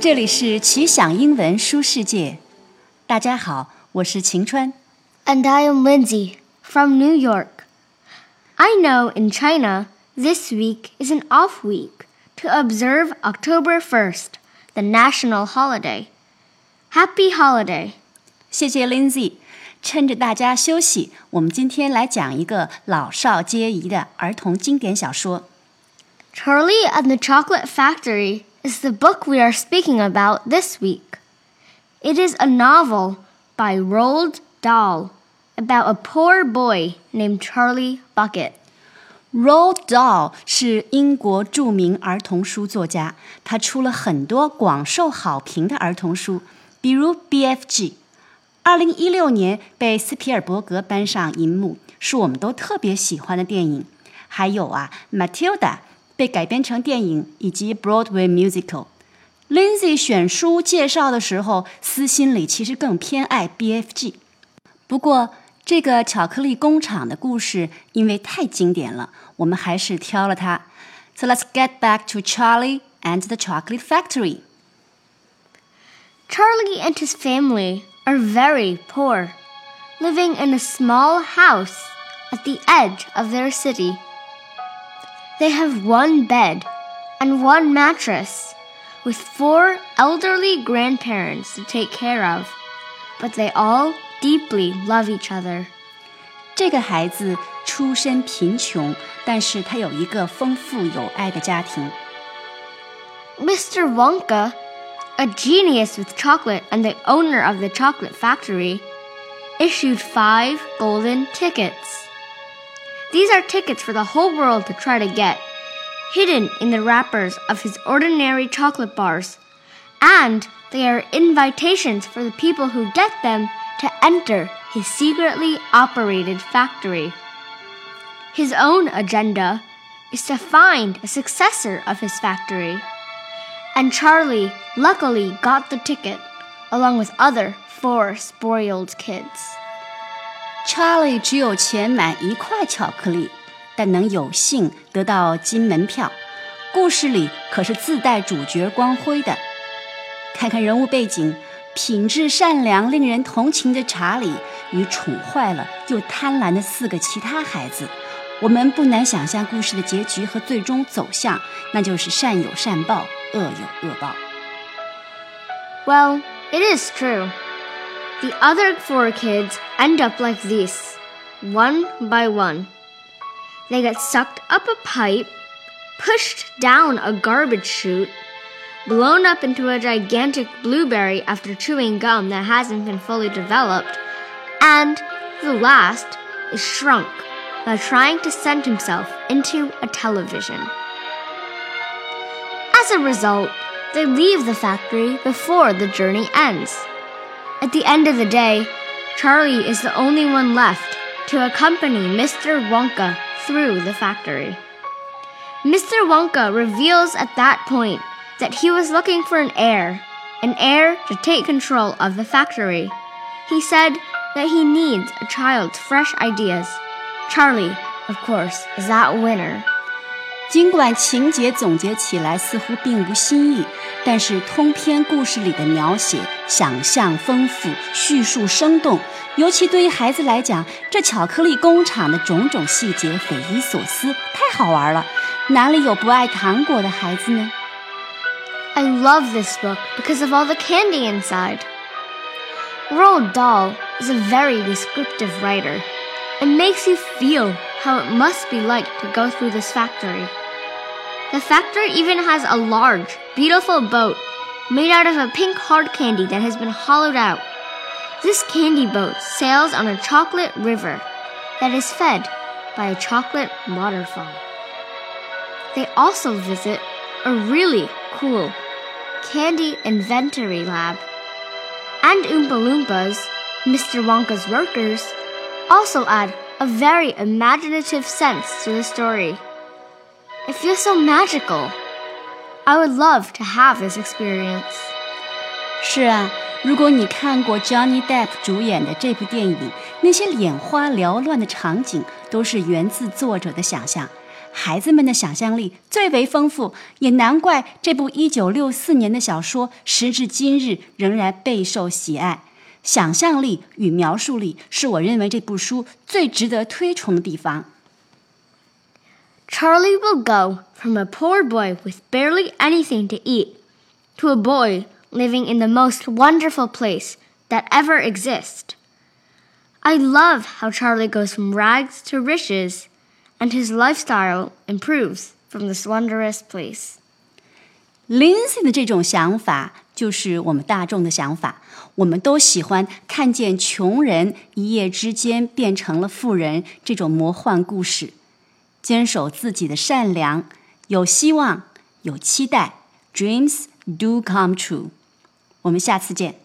这里是奇想英文书世界，大家好，我是晴川。 And I am Lindsay from New York. I know in China, this week is an off week to observe October 1st, the national holiday. Happy holiday! 谢谢 Lindsay。趁着大家休息，我们今天来讲一个老少皆宜的儿童经典小说。 Charlie and the Chocolate Factory is the book we are speaking about this week. It is a novel by Roald Dahl about a poor boy named Charlie Bucket. Roald Dahl 是英国着名儿童书作家，他出了很多广受好评的儿童书，比如《BFG》，二零一六年被斯皮尔伯格搬上银幕，是我们都特别喜欢的电影。还有啊，《Matilda》 被改编成电影，以及 Broadway musical。Lindsay 选书介绍的时候，私心里其实更偏爱 BFG。不过，这个巧克力工厂的故事因为太经典了，我们还是挑了它。So let's get back to Charlie and the Chocolate Factory. Charlie and his family are very poor, living in a small house at the edge of their city. They have one bed and one mattress, with four elderly grandparents to take care of, but they all deeply love each other. 这个孩子出身贫穷，但是他有一个丰富有爱的家庭。 Mr. Wonka, a genius with chocolate and the owner of the chocolate factory, issued five golden tickets. These are tickets for the whole world to try to get, hidden in the wrappers of his ordinary chocolate bars, and they are invitations for the people who get them to enter his secretly operated factory. His own agenda is to find a successor of his factory. And Charlie luckily got the ticket, along with other four spoiled kids. Charlie 只有钱买一块巧克力，但能有幸得到金门票。故事里可是自带主角光辉的。看看人物背景，品质善良、令人同情的查理与宠坏了又贪婪的四个其他孩子，我们不难想象故事的结局和最终走向，那就是善有善报，恶有恶报。Well, it is true. The other four kids end up like this, one by one. They get sucked up a pipe, pushed down a garbage chute, blown up into a gigantic blueberry after chewing gum that hasn't been fully developed, and the last is shrunk by trying to send himself into a television. As a result, they leave the factory before the journey ends. At the end of the day, Charlie is the only one left to accompany Mr. Wonka through the factory. Mr. Wonka reveals at that point that he was looking for an heir, an heir to take control of the factory. He said that he needs a child's fresh ideas. Charlie, of course, is that winner. 尽管情节总结起来似乎并无新意，但是通篇故事里的描写想象丰富，叙述生动。尤其对于孩子来讲，这巧克力工厂的种种细节匪夷所思，太好玩了。哪里有不爱糖果的孩子呢？ I love this book because of all the candy inside. Roald Dahl is a very descriptive writer. It makes you feel how it must be like to go through this factory. The factory even has a large, beautiful boat made out of a pink hard candy that has been hollowed out. This candy boat sails on a chocolate river that is fed by a chocolate waterfall. They also visit a really cool candy inventory lab. And Oompa Loompas, Mr. Wonka's workers, also add a very imaginative sense to the story. It feels so magical. I would love to have this experience. 是啊，如果你看过 Johnny Depp 主演的这部电影，那些眼花缭乱的场景都是源自作者的想象。孩子们的想象力最为丰富，也难怪这部1964年的小说时至今日仍然备受喜爱。想象力与描述力是我认为这部书最值得推崇的地方。Charlie will go from a poor boy with barely anything to eat to a boy living in the most wonderful place that ever exists. I love how Charlie goes from rags to riches and his lifestyle improves from this wondrous place. Lindsay 的这种想法就是我们大众的想法，我们都喜欢看见穷人一夜之间变成了富人这种魔幻故事。 坚守自己的善良，有希望，有期待，Dreams do come true。我们下次见。